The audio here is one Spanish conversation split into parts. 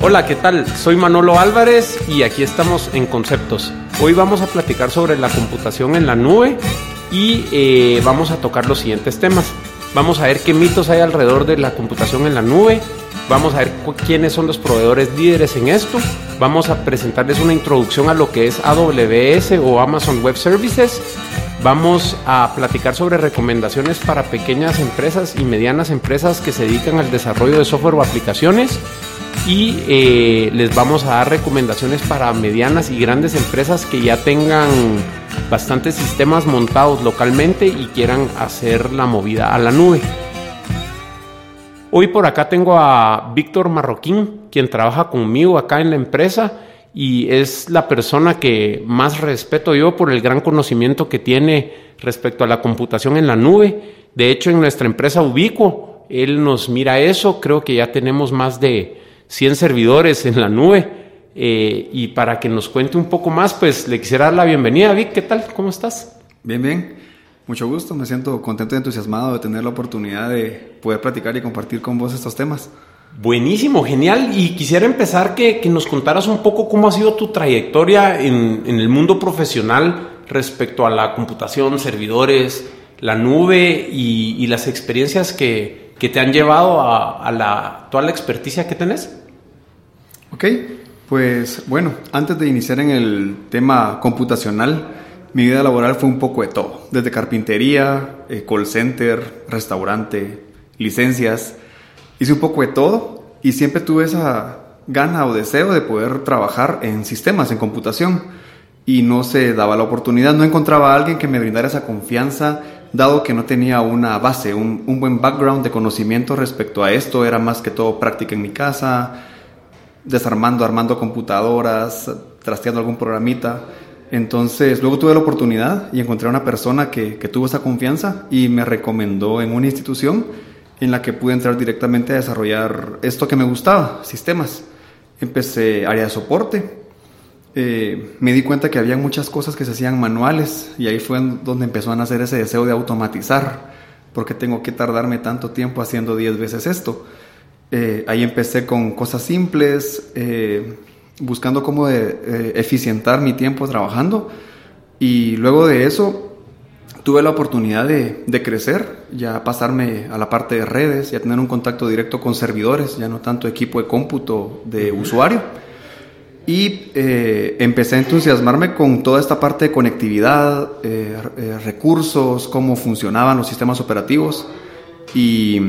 Hola, ¿qué tal? Soy Manolo Álvarez y aquí estamos en Conceptos. Hoy vamos a platicar sobre la computación en la nube y eh, vamos a tocar los siguientes temas. Vamos a ver qué mitos hay alrededor de la computación en la nube. Vamos a ver quiénes son los proveedores líderes en esto. Vamos a presentarles una introducción a lo que es AWS o Amazon Web Services. Vamos a platicar sobre recomendaciones para pequeñas empresas y medianas empresas que se dedican al desarrollo de software o aplicaciones y eh, les vamos a dar recomendaciones para medianas y grandes empresas que ya tengan bastantes sistemas montados localmente y quieran hacer la movida a la nube. Hoy por acá tengo a Víctor Marroquín, quien trabaja conmigo acá en la empresa y es la persona que más respeto yo por el gran conocimiento que tiene respecto a la computación en la nube. De hecho, en nuestra empresa Ubico, él nos mira eso, creo que ya tenemos más de 100 servidores en la nube. Eh, y para que nos cuente un poco más, pues le quisiera dar la bienvenida. Vic, ¿qué tal? ¿Cómo estás? Bien, bien. Mucho gusto. Me siento contento y entusiasmado de tener la oportunidad de poder platicar y compartir con vos estos temas. Buenísimo, genial. Y quisiera empezar que, nos contaras un poco cómo ha sido tu trayectoria en, el mundo profesional respecto a la computación, servidores, la nube y, las experiencias que, te han llevado a, la, toda la experticia que tenés. Ok, pues bueno, antes de iniciar en el tema computacional, mi vida laboral fue un poco de todo, desde carpintería, eh, call center, restaurante, licencias hice un poco de todo y siempre tuve esa gana o deseo de poder trabajar en sistemas, en computación. Y no se daba la oportunidad, no encontraba a alguien que me brindara esa confianza, dado que no tenía una base, un, buen background de conocimiento respecto a esto. Era más que todo práctica en mi casa, desarmando, armando computadoras, trasteando algún programita. Entonces, luego tuve la oportunidad y encontré a una persona que, que tuvo esa confianza y me recomendó en una institución en la que pude entrar directamente a desarrollar esto que me gustaba, sistemas. Empecé área de soporte. Eh, me di cuenta que había muchas cosas que se hacían manuales y ahí fue donde empezó a nacer ese deseo de automatizar, porque tengo que tardarme tanto tiempo haciendo 10 veces esto. Eh, ahí empecé con cosas simples, eh, buscando cómo eficientar mi tiempo trabajando y luego de eso tuve la oportunidad de, crecer, ya pasarme a la parte de redes, ya tener un contacto directo con servidores, ya no tanto equipo de cómputo de usuario. Y eh, empecé a entusiasmarme con toda esta parte de conectividad, eh, eh, recursos, cómo funcionaban los sistemas operativos. Y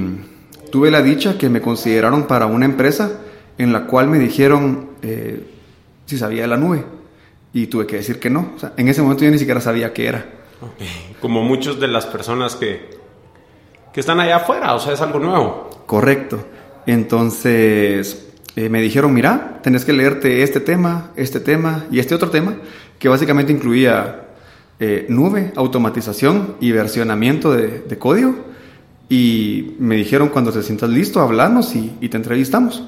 tuve la dicha que me consideraron para una empresa en la cual me dijeron si sabía de la nube. Y tuve que decir que no. en ese momento yo ni siquiera sabía qué era. Como muchos de las personas que, que están allá afuera, o sea, es algo nuevo. Correcto. Entonces eh, me dijeron, mira, tenés que leerte este tema, este tema y este otro tema, que básicamente incluía eh, nube, automatización y versionamiento de, código. Y me dijeron, cuando te sientas listo, hablamos y, te entrevistamos.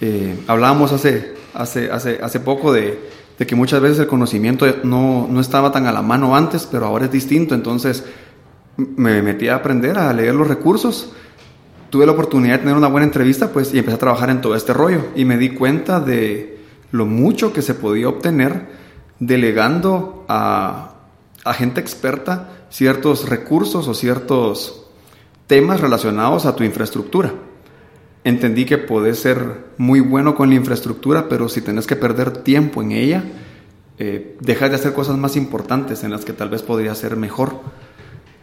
Eh, hablábamos hace, hace, hace, hace poco de de que muchas veces el conocimiento no, no, estaba tan a la mano antes, pero ahora es distinto. Entonces me metí a aprender a leer los recursos. Tuve la oportunidad de tener una buena entrevista pues, y empecé a trabajar en todo este rollo. Y me di cuenta de lo mucho que se podía obtener delegando a, gente experta ciertos recursos o ciertos temas relacionados a tu infraestructura entendí que podés ser muy bueno con la infraestructura, pero si tenés que perder tiempo en ella, eh, dejas de hacer cosas más importantes en las que tal vez podría ser mejor.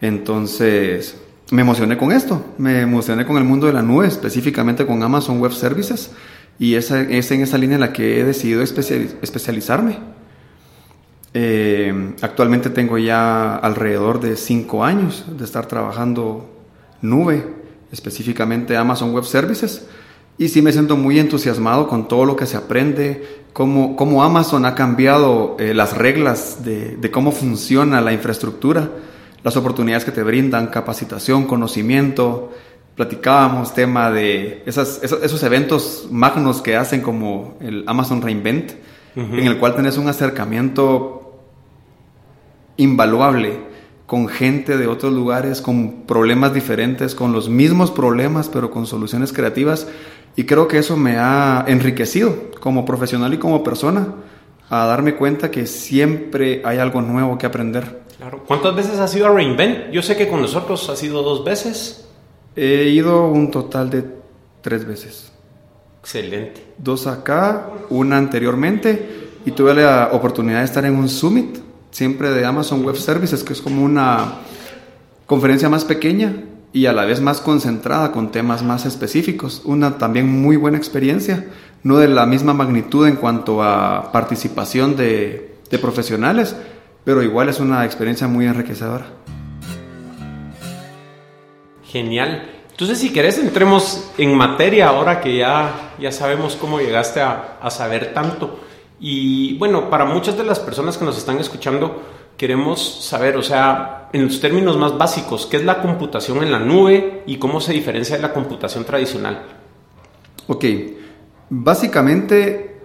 Entonces, me emocioné con esto, me emocioné con el mundo de la nube, específicamente con Amazon Web Services, y es en esa línea en la que he decidido especializarme. Eh, actualmente tengo ya alrededor de cinco años de estar trabajando nube específicamente Amazon Web Services. Y sí me siento muy entusiasmado con todo lo que se aprende, cómo, Amazon ha cambiado eh, las reglas de, cómo funciona la infraestructura, las oportunidades que te brindan, capacitación, conocimiento. Platicábamos tema de esas, esos, eventos magnos que hacen como el Amazon Reinvent, en el cual tenés un acercamiento invaluable con gente de otros lugares, con problemas diferentes, con los mismos problemas, pero con soluciones creativas. Y creo que eso me ha enriquecido como profesional y como persona, a darme cuenta que siempre hay algo nuevo que aprender. Claro. ¿Cuántas veces has ido a Reinvent? Yo sé que con nosotros has ido dos veces. He ido un total de tres veces. Excelente. Dos acá, una anteriormente, y tuve la oportunidad de estar en un summit siempre de Amazon Web Services, que es como una conferencia más pequeña y a la vez más concentrada con temas más específicos. Una también muy buena experiencia, no de la misma magnitud en cuanto a participación de, de profesionales, pero igual es una experiencia muy enriquecedora. Genial. Entonces, si querés, entremos en materia ahora que ya, ya sabemos cómo llegaste a, a saber tanto. Y bueno, para muchas de las personas que nos están escuchando, queremos saber, o sea, en los términos más básicos, ¿qué es la computación en la nube y cómo se diferencia de la computación tradicional? Ok, básicamente,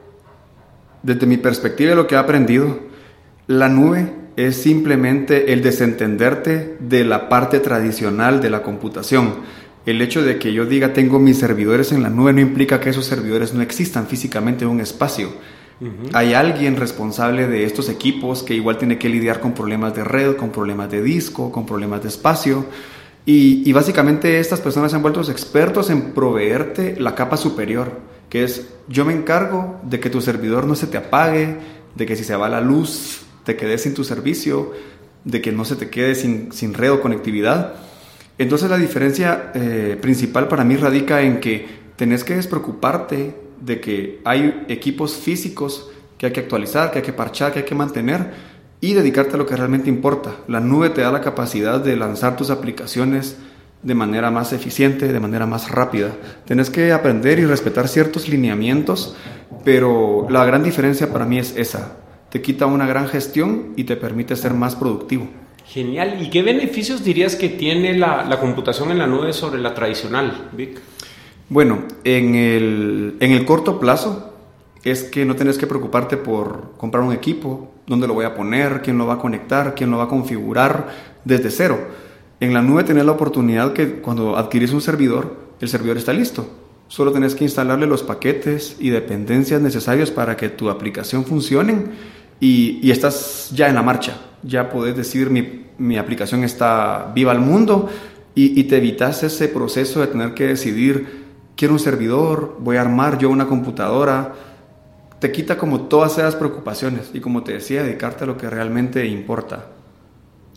desde mi perspectiva y lo que he aprendido, la nube es simplemente el desentenderte de la parte tradicional de la computación. El hecho de que yo diga tengo mis servidores en la nube no implica que esos servidores no existan físicamente en un espacio hay alguien responsable de estos equipos que igual tiene que lidiar con problemas de red, con problemas de disco, con problemas de espacio. Y, básicamente estas personas se han vuelto expertos en proveerte la capa superior, que es yo me encargo de que tu servidor no se te apague, de que si se va la luz te quedes sin tu servicio, de que no se te quede sin, red o conectividad. Entonces la diferencia eh, principal para mí radica en que tenés que despreocuparte de que hay equipos físicos que hay que actualizar, que hay que parchar, que hay que mantener y dedicarte a lo que realmente importa. La nube te da la capacidad de lanzar tus aplicaciones de manera más eficiente, de manera más rápida. Tienes que aprender y respetar ciertos lineamientos, pero la gran diferencia para mí es esa. Te quita una gran gestión y te permite ser más productivo. Genial. ¿Y qué beneficios dirías que tiene la, la computación en la nube sobre la tradicional, Vic? Bueno, en el, en el corto plazo es que no tienes que preocuparte por comprar un equipo, dónde lo voy a poner, quién lo va a conectar, quién lo va a configurar desde cero. En la nube tenés la oportunidad que cuando adquirís un servidor, el servidor está listo. Solo tenés que instalarle los paquetes y dependencias necesarios para que tu aplicación funcione y, y estás ya en la marcha. Ya podés decir mi, mi aplicación está viva al mundo y, y te evitas ese proceso de tener que decidir quiero un servidor, voy a armar yo una computadora. Te quita como todas esas preocupaciones y como te decía, dedicarte a lo que realmente importa.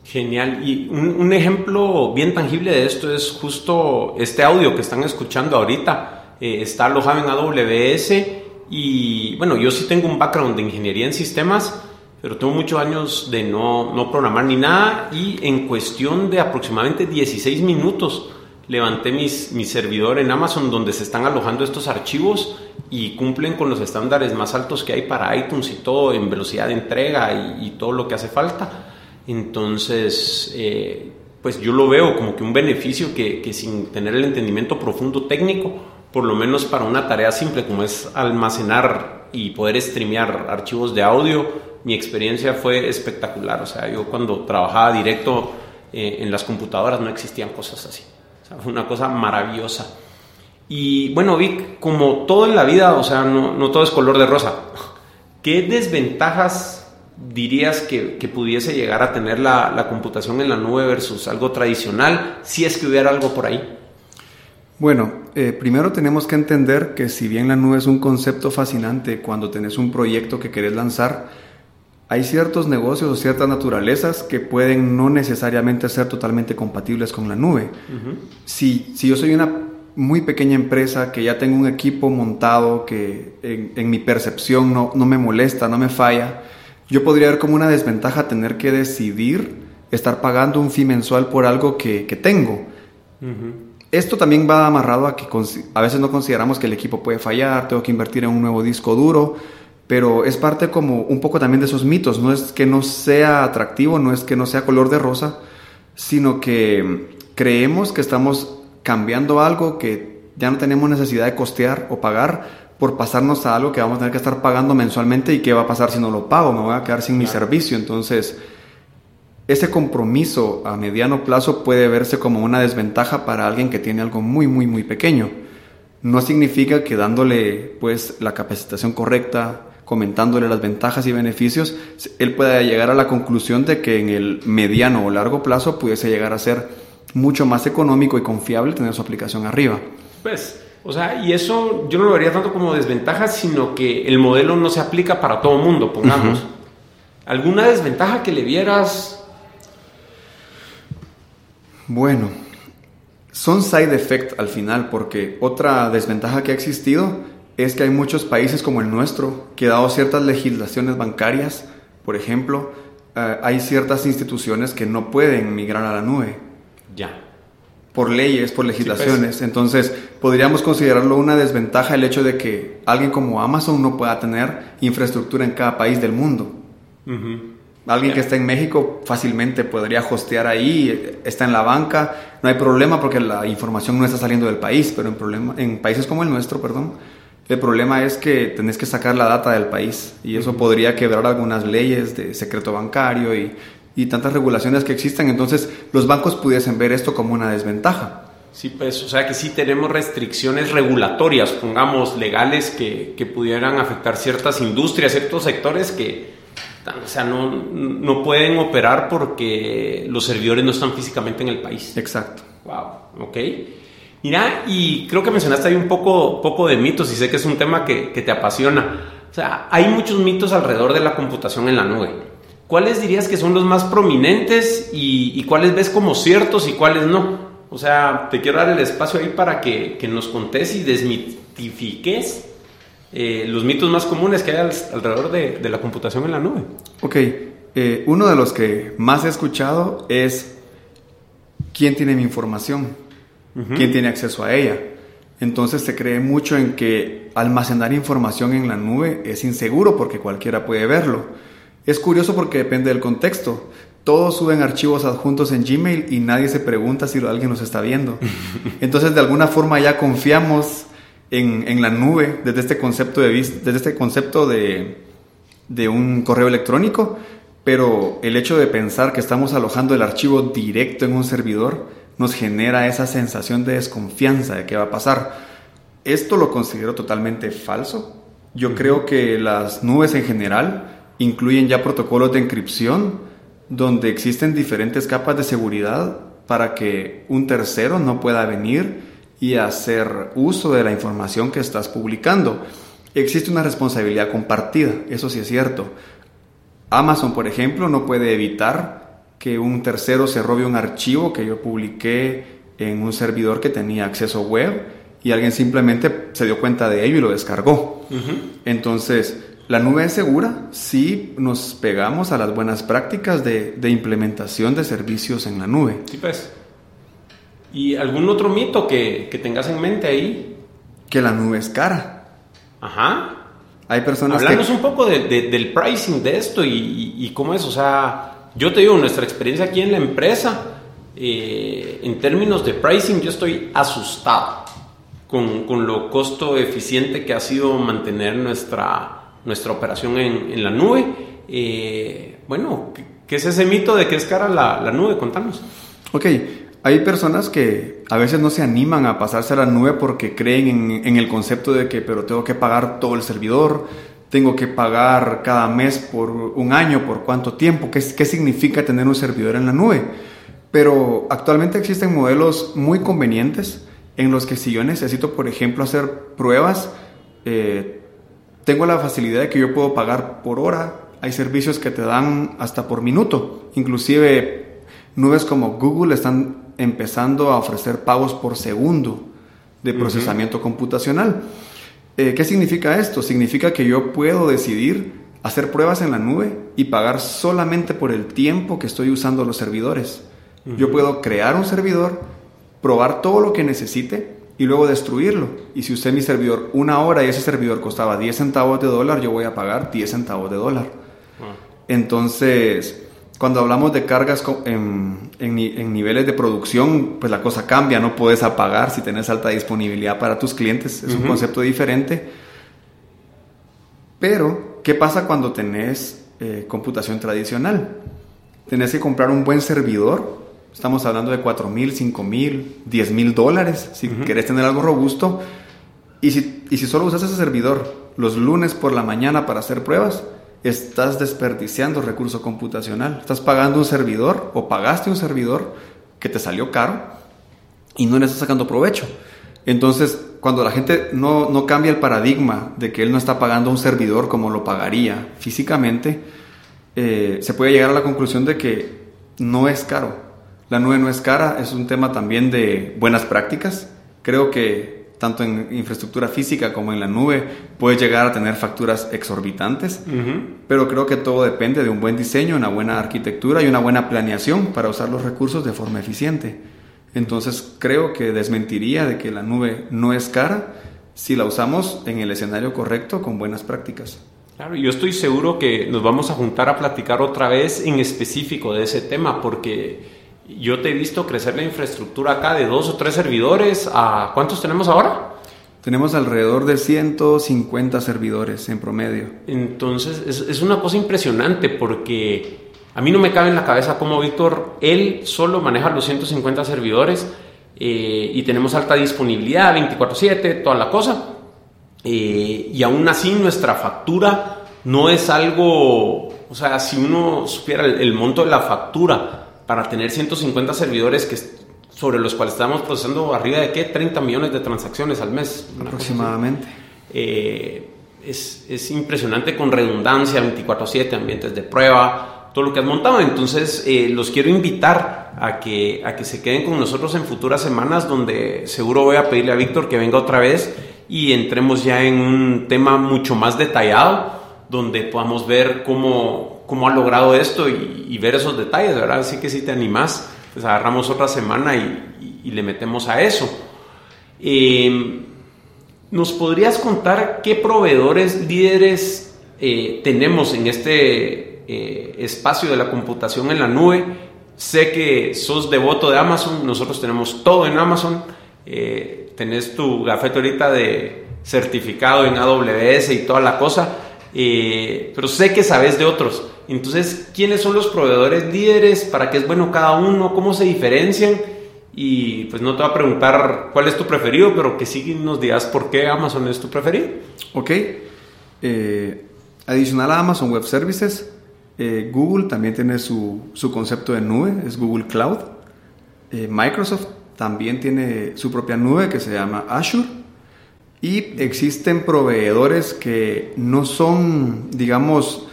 Genial. Y un, ejemplo bien tangible de esto es justo este audio que están escuchando ahorita. Eh, está alojado en AWS y bueno, yo sí tengo un background de ingeniería en sistemas, pero tengo muchos años de no, no programar ni nada y en cuestión de aproximadamente 16 minutos levanté mis, mi servidor en Amazon donde se están alojando estos archivos y cumplen con los estándares más altos que hay para iTunes y todo en velocidad de entrega y, todo lo que hace falta. Entonces, eh, pues yo lo veo como que un beneficio que, sin tener el entendimiento profundo técnico, por lo menos para una tarea simple como es almacenar y poder streamear archivos de audio, mi experiencia fue espectacular. O sea, yo cuando trabajaba directo eh, en las computadoras no existían cosas así una cosa maravillosa. Y bueno, Vic, como todo en la vida, o sea, no, todo es color de rosa. ¿Qué desventajas dirías que, pudiese llegar a tener la, computación en la nube versus algo tradicional, si es que hubiera algo por ahí? Bueno, eh, primero tenemos que entender que si bien la nube es un concepto fascinante cuando tenés un proyecto que querés lanzar, hay ciertos negocios o ciertas naturalezas que pueden no necesariamente ser totalmente compatibles con la nube. si, si, yo soy una muy pequeña empresa que ya tengo un equipo montado que en, mi percepción no, no, me molesta, no me falla, yo podría ver como una desventaja tener que decidir estar pagando un fee mensual por algo que, que tengo. Esto también va amarrado a que a veces no consideramos que el equipo puede fallar, tengo que invertir en un nuevo disco duro pero es parte como un poco también de esos mitos, no es que no sea atractivo, no es que no sea color de rosa, sino que creemos que estamos cambiando algo que ya no tenemos necesidad de costear o pagar por pasarnos a algo que vamos a tener que estar pagando mensualmente y qué va a pasar si no lo pago, me voy a quedar sin mi servicio. Entonces, ese compromiso a mediano plazo puede verse como una desventaja para alguien que tiene algo muy, muy, muy pequeño. No significa que dándole pues la capacitación correcta, comentándole las ventajas y beneficios, él pueda llegar a la conclusión de que en el mediano o largo plazo pudiese llegar a ser mucho más económico y confiable tener su aplicación arriba. Pues, o sea, y eso yo no lo vería tanto como desventaja, sino que el modelo no se aplica para todo mundo, pongamos. ¿Alguna desventaja que le vieras bueno, son side effect al final porque otra desventaja que ha existido es que hay muchos países como el nuestro que dado ciertas legislaciones bancarias, por ejemplo, eh, hay ciertas instituciones que no pueden migrar a la nube. Ya. Por leyes, por pues. legislaciones. Entonces, podríamos considerarlo una desventaja el hecho de que alguien como Amazon no pueda tener infraestructura en cada país del mundo. Alguien que está en México fácilmente podría hostear ahí, está en la banca, no hay problema porque la información no está saliendo del país, pero en, problema, en países como el nuestro, perdón, el problema es que tenés que sacar la data del país y eso podría quebrar algunas leyes de secreto bancario y, y tantas regulaciones que existen, entonces los bancos pudiesen ver esto como una desventaja. Sí, pues, o sea que sí tenemos restricciones regulatorias, pongamos, legales, que, que pudieran afectar ciertas industrias, ciertos sectores que, o sea, no, no pueden operar porque los servidores no están físicamente en el país. Exacto. Wow, ok. Mira, y creo que mencionaste ahí un poco, poco de mitos y sé que es un tema que, que te apasiona. O sea, hay muchos mitos alrededor de la computación en la nube. ¿Cuáles dirías que son los más prominentes y, y, cuáles ves como ciertos y cuáles no? O sea, te quiero dar el espacio ahí para que, que nos contés y desmitifiques eh, los mitos más comunes que hay alrededor de, la computación en la nube. Ok, eh, uno de los que más he escuchado es quién tiene mi información, quién tiene acceso a ella. Entonces se cree mucho en que almacenar información en la nube es inseguro porque cualquiera puede verlo. Es curioso porque depende del contexto. Todos suben archivos adjuntos en Gmail y nadie se pregunta si alguien nos está viendo. Entonces de alguna forma ya confiamos en, la nube desde este concepto de, desde este concepto de, de un correo electrónico, pero el hecho de pensar que estamos alojando el archivo directo en un servidor nos genera esa sensación de desconfianza de qué va a pasar. Esto lo considero totalmente falso. Yo creo que las nubes en general incluyen ya protocolos de encripción donde existen diferentes capas de seguridad para que un tercero no pueda venir y hacer uso de la información que estás publicando. Existe una responsabilidad compartida, eso sí es cierto. Amazon, por ejemplo, no puede evitar que un tercero se robe un archivo que yo publiqué en un servidor que tenía acceso web y alguien simplemente se dio cuenta de ello y lo descargó. Entonces, la nube es segura si nos pegamos a las buenas prácticas de, de implementación de servicios en la nube. Sí, pues. ¿Y algún otro mito que, que tengas en mente ahí? Que la nube es cara. Ajá. Hay personas Hablamos un poco de, del pricing de esto y, y, cómo es. O sea, yo te digo, nuestra experiencia aquí en la empresa, eh, en términos de pricing, yo estoy asustado con, con, lo costo eficiente que ha sido mantener nuestra, nuestra operación en, en la nube. Eh, bueno, ¿qué, es ese mito de que es cara la, la nube? Contanos. Ok, hay personas que a veces no se animan a pasarse a la nube porque creen en, el concepto de que, pero tengo que pagar todo el servidor, tengo que pagar cada mes por un año, por cuánto tiempo, qué, qué significa tener un servidor en la nube. Pero actualmente existen modelos muy convenientes en los que si yo necesito, por ejemplo, hacer pruebas, eh, tengo la facilidad de que yo puedo pagar por hora. Hay servicios que te dan hasta por minuto. Inclusive nubes como Google están empezando a ofrecer pagos por segundo de procesamiento computacional. Eh, ¿Qué significa esto? Significa que yo puedo decidir hacer pruebas en la nube y pagar solamente por el tiempo que estoy usando los servidores. Yo puedo crear un servidor, probar todo lo que necesite y luego destruirlo. Y si usé mi servidor una hora y ese servidor costaba 10 centavos de dólar, yo voy a pagar 10 centavos de dólar. Entonces, cuando hablamos de cargas en, en, niveles de producción, pues la cosa cambia, no puedes apagar si tienes alta disponibilidad para tus clientes, es un concepto diferente. Pero, ¿qué pasa cuando tenés eh, computación tradicional? tenés que comprar un buen servidor. Estamos hablando de 4 mil, 5 mil, 10 mil dólares si querés tener algo robusto. Y si, y si solo usas ese servidor los lunes por la mañana para hacer pruebas, estás desperdiciando recurso computacional. Estás pagando un servidor o pagaste un servidor que te salió caro y no le estás sacando provecho. Entonces, cuando la gente no, no, cambia el paradigma de que él no está pagando un servidor como lo pagaría físicamente, eh, se puede llegar a la conclusión de que no es caro. La nube no es cara, es un tema también de buenas prácticas. Creo que tanto en infraestructura física como en la nube, puedes llegar a tener facturas exorbitantes, pero creo que todo depende de un buen diseño, una buena arquitectura y una buena planeación para usar los recursos de forma eficiente. Entonces creo que desmentiría de que la nube no es cara si la usamos en el escenario correcto con buenas prácticas. Claro, yo estoy seguro que nos vamos a juntar a platicar otra vez en específico de ese tema porque yo te he visto crecer la infraestructura acá de dos o tres servidores. ¿A cuántos tenemos ahora? Tenemos alrededor de 150 servidores en promedio. Entonces, es, una cosa impresionante porque a mí no me cabe en la cabeza cómo Víctor, él solo maneja los 150 servidores eh, y tenemos alta disponibilidad, 24/7, toda la cosa. Eh, y aún así nuestra factura no es algo, o sea, si uno supiera el monto de la factura, para tener 150 servidores que, sobre los cuales estamos procesando arriba de qué? 30 millones de transacciones al mes. Aproximadamente. Eh, es, es, impresionante con redundancia, 24/7, ambientes de prueba, todo lo que has montado. Entonces, eh, los quiero invitar a que, a que se queden con nosotros en futuras semanas, donde seguro voy a pedirle a Víctor que venga otra vez y entremos ya en un tema mucho más detallado, donde podamos ver cómo, cómo ha logrado esto y, ver esos detalles, ¿verdad? Así que si te animas, pues agarramos otra semana y, le metemos a eso. Em, ¿Nos podrías contar qué proveedores líderes eh, tenemos en este eh, espacio de la computación en la nube? Sé que sos devoto de Amazon, nosotros tenemos todo en Amazon. Eh, tenés tu gafete ahorita de certificado en AWS y toda la cosa, pero sé que sabes de otros. Entonces, ¿quiénes son los proveedores líderes? ¿Para qué es bueno cada uno? ¿Cómo se diferencian? Y pues no te voy a preguntar cuál es tu preferido, pero que sí nos digas por qué Amazon es tu preferido. Ok. Eh, adicional a Amazon Web Services, eh, Google también tiene su, su, concepto de nube, es Google Cloud. Eh, Microsoft también tiene su propia nube que se llama Azure. Y existen proveedores que no son, digamos,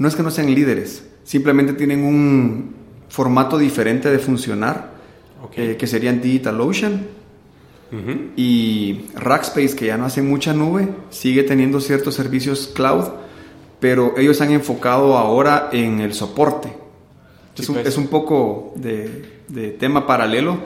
no es que no sean líderes, simplemente tienen un formato diferente de funcionar, eh, que serían DigitalOcean. Y Rackspace, que ya no hace mucha nube, sigue teniendo ciertos servicios cloud, pero ellos se han enfocado ahora en el soporte. es, un, pues. poco de tema paralelo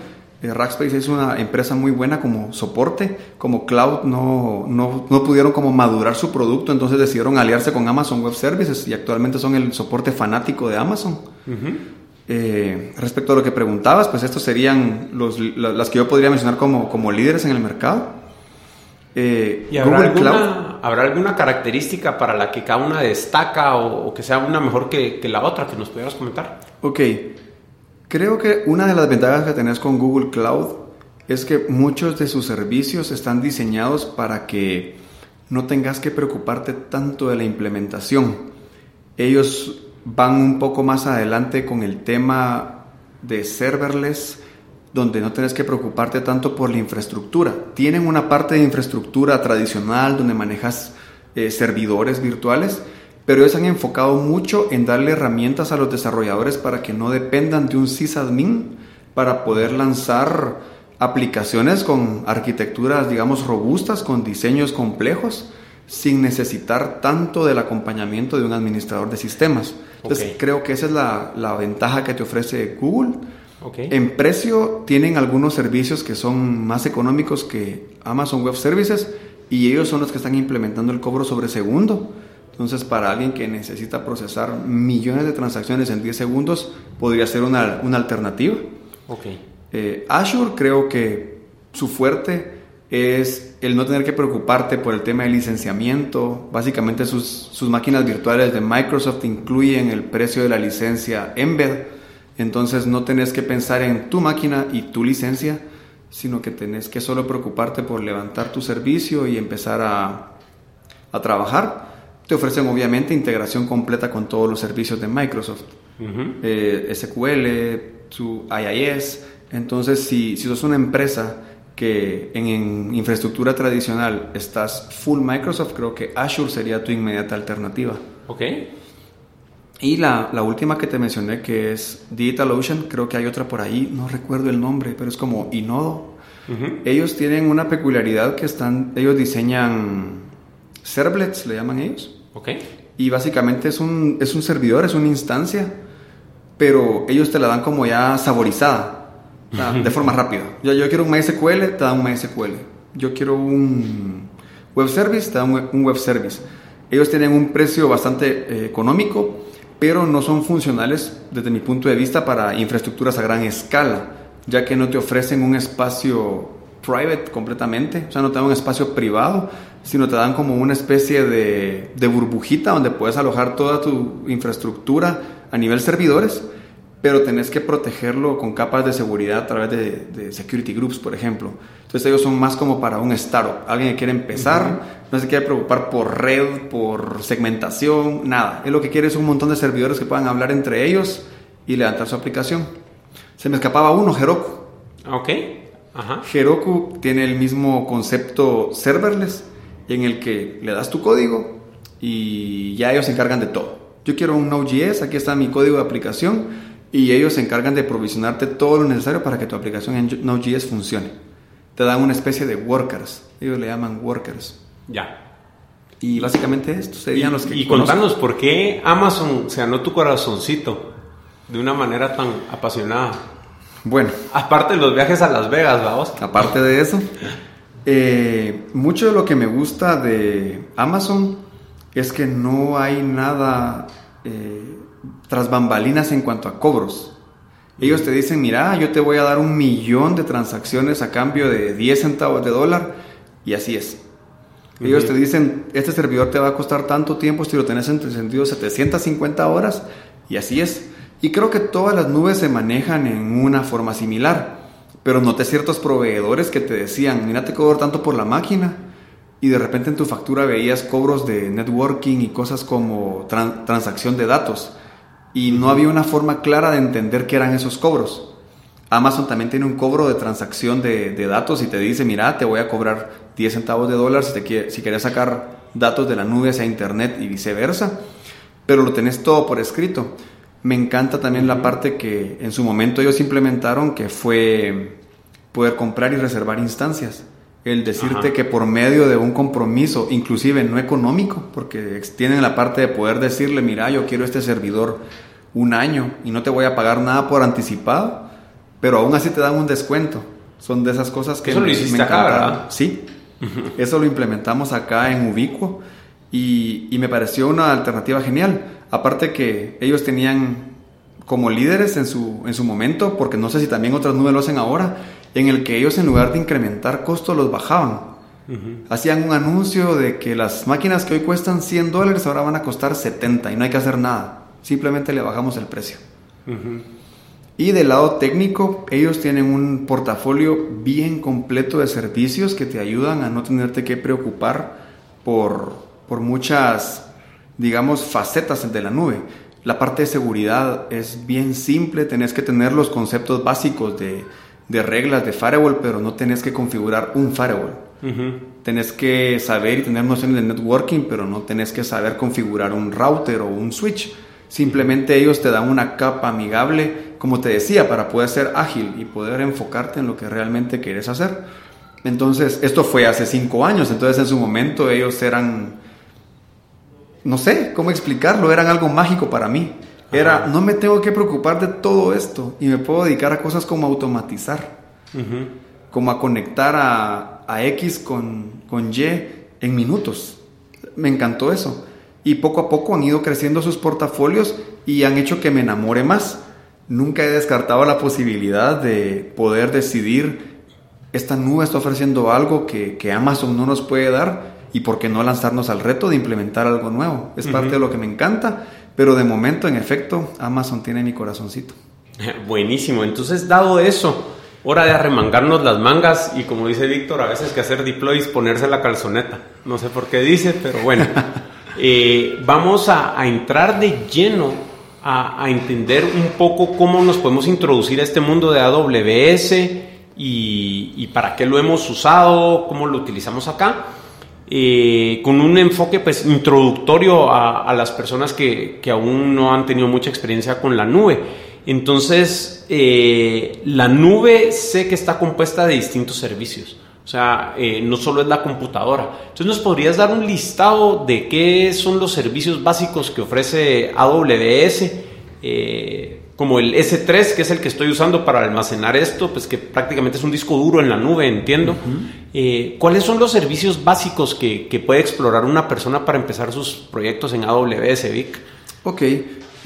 eh, Rackspace es una empresa muy buena como soporte, como cloud no, no, no, pudieron como madurar su producto, entonces decidieron aliarse con Amazon Web Services y actualmente son el soporte fanático de Amazon. Eh, respecto a lo que preguntabas, pues estos serían los, las que yo podría mencionar como, como líderes en el mercado. Eh, ¿Y habrá, alguna, ¿habrá alguna característica para la que cada una destaca o, o que sea una mejor que, que la otra que nos pudieras comentar? Ok. Creo que una de las ventajas que tenés con Google Cloud es que muchos de sus servicios están diseñados para que no tengas que preocuparte tanto de la implementación. Ellos van un poco más adelante con el tema de serverless, donde no tienes que preocuparte tanto por la infraestructura. Tienen una parte de infraestructura tradicional donde manejas eh, servidores virtuales, pero ellos han enfocado mucho en darle herramientas a los desarrolladores para que no dependan de un sysadmin para poder lanzar aplicaciones con arquitecturas, digamos, robustas, con diseños complejos, sin necesitar tanto del acompañamiento de un administrador de sistemas. Entonces, creo que esa es la, ventaja que te ofrece Google. En precio tienen algunos servicios que son más económicos que Amazon Web Services y ellos son los que están implementando el cobro sobre segundo. Entonces, para alguien que necesita procesar millones de transacciones en 10 segundos, podría ser una, una alternativa. Okay. Eh, Azure creo que su fuerte es el no tener que preocuparte por el tema de licenciamiento. Básicamente sus, sus máquinas virtuales de Microsoft incluyen el precio de la licencia Embed. Entonces no tenés que pensar en tu máquina y tu licencia, sino que tenés que solo preocuparte por levantar tu servicio y empezar a, a trabajar. Te ofrecen obviamente integración completa con todos los servicios de Microsoft. Eh, SQL, su IIS. Entonces, si, si sos una empresa que en, infraestructura tradicional estás full Microsoft, creo que Azure sería tu inmediata alternativa. Ok. Y la, la, última que te mencioné, que es DigitalOcean, creo que hay otra por ahí, no recuerdo el nombre, pero es como Inodo. Ellos tienen una peculiaridad que están, ellos diseñan servlets, le llaman ellos. Ok. Y básicamente es un, es un servidor, es una instancia, pero ellos te la dan como ya saborizada de forma rápida. Yo, yo quiero un MySQL, te dan un MySQL. Yo quiero un web service, te dan un web service. Ellos tienen un precio bastante eh, económico, pero no son funcionales desde mi punto de vista para infraestructuras a gran escala, ya que no te ofrecen un espacio private completamente, o sea, no te dan un espacio privado, sino te dan como una especie de, de burbujita donde puedes alojar toda tu infraestructura a nivel servidores pero tenés que protegerlo con capas de seguridad a través de, security groups, por ejemplo. Entonces ellos son más como para un startup, alguien que quiere empezar, no se quiere preocupar por red, por segmentación, nada. Él lo que quiere es un montón de servidores que puedan hablar entre ellos y levantar su aplicación. Se me escapaba uno, Heroku. Ok. Ajá. Heroku tiene el mismo concepto serverless en el que le das tu código y ya ellos se encargan de todo. Yo quiero un Node.js, aquí está mi código de aplicación y ellos se encargan de provisionarte todo lo necesario para que tu aplicación en Node.js funcione. Te dan una especie de workers, ellos le llaman workers. Ya. Y básicamente estos serían los que... Y contanos, ¿por qué Amazon se ganó tu corazoncito de una manera tan apasionada? Bueno. Aparte de los viajes a Las Vegas, vamos. Aparte de eso, eh, mucho de lo que me gusta de Amazon es que no hay nada eh, tras bambalinas en cuanto a cobros. Ellos te dicen, mira, yo te voy a dar un millón de transacciones a cambio de 10 centavos de dólar y así es. Ellos te dicen, este servidor te va a costar tanto tiempo si lo tenés encendido 750 horas y así es. Y creo que todas las nubes se manejan en una forma similar. Pero noté ciertos proveedores que te decían, mira, te cobro tanto por la máquina. Y de repente en tu factura veías cobros de networking y cosas como transacción de datos y no había una forma clara de entender qué eran esos cobros. Amazon también tiene un cobro de transacción de, datos y te dice, mira, te voy a cobrar 10 centavos de dólar si, te si quieres sacar datos de la nube hacia Internet y viceversa, pero lo tenés todo por escrito. Me encanta también la parte que en su momento ellos implementaron, que fue poder comprar y reservar instancias. El decirte que por medio de un compromiso, inclusive no económico, porque tienen la parte de poder decirle, mira, yo quiero este servidor un año y no te voy a pagar nada por anticipado, pero aún así te dan un descuento. Son de esas cosas que Eso lo hiciste acá, ¿verdad? Sí, eso lo implementamos acá en Ubicuo y, y me pareció una alternativa genial. Aparte que ellos tenían como líderes en su, en su momento, porque no sé si también otras nubes lo hacen ahora, en el que ellos en lugar de incrementar costos los bajaban. Hacían un anuncio de que las máquinas que hoy cuestan 100 dólares ahora van a costar 70 y no hay que hacer nada simplemente le bajamos el precio. Y del lado técnico, ellos tienen un portafolio bien completo de servicios que te ayudan a no tenerte que preocupar por, por muchas, digamos, facetas de la nube. La parte de seguridad es bien simple, tenés que tener los conceptos básicos de, de reglas de firewall, pero no tenés que configurar un firewall. Tenés que saber y tener nociones de networking, pero no tenés que saber configurar un router o un switch. Simplemente ellos te dan una capa amigable, como te decía, para poder ser ágil y poder enfocarte en lo que realmente quieres hacer. Entonces, esto fue hace cinco años, entonces en su momento ellos eran, no sé cómo explicarlo, eran algo mágico para mí. Era, no me tengo que preocupar de todo esto y me puedo dedicar a cosas como automatizar, como a conectar a, a X con, con Y en minutos. Me encantó eso y poco a poco han ido creciendo sus portafolios y han hecho que me enamore más. Nunca he descartado la posibilidad de poder decidir esta nube está ofreciendo algo que, que Amazon no nos puede dar y por qué no lanzarnos al reto de implementar algo nuevo. Es parte de lo que me encanta, pero de momento, en efecto, Amazon tiene mi corazoncito. Buenísimo, entonces dado eso, hora de arremangarnos las mangas y como dice Víctor, a veces que hacer deploys, ponerse la calzoneta. No sé por qué dice, pero bueno. Eh, vamos a, entrar de lleno a, entender un poco cómo nos podemos introducir a este mundo de AWS y, para qué lo hemos usado, cómo lo utilizamos acá. Eh, con un enfoque pues introductorio a, las personas que, que aún no han tenido mucha experiencia con la nube. Entonces, eh, la nube sé que está compuesta de distintos servicios. O sea, eh, no solo es la computadora. Entonces, ¿nos podrías dar un listado de qué son los servicios básicos que ofrece AWS? Eh, como el S3, que es el que estoy usando para almacenar esto, pues que prácticamente es un disco duro en la nube, entiendo. ¿Cuáles son los servicios básicos que, que, puede explorar una persona para empezar sus proyectos en AWS, Vic? Ok,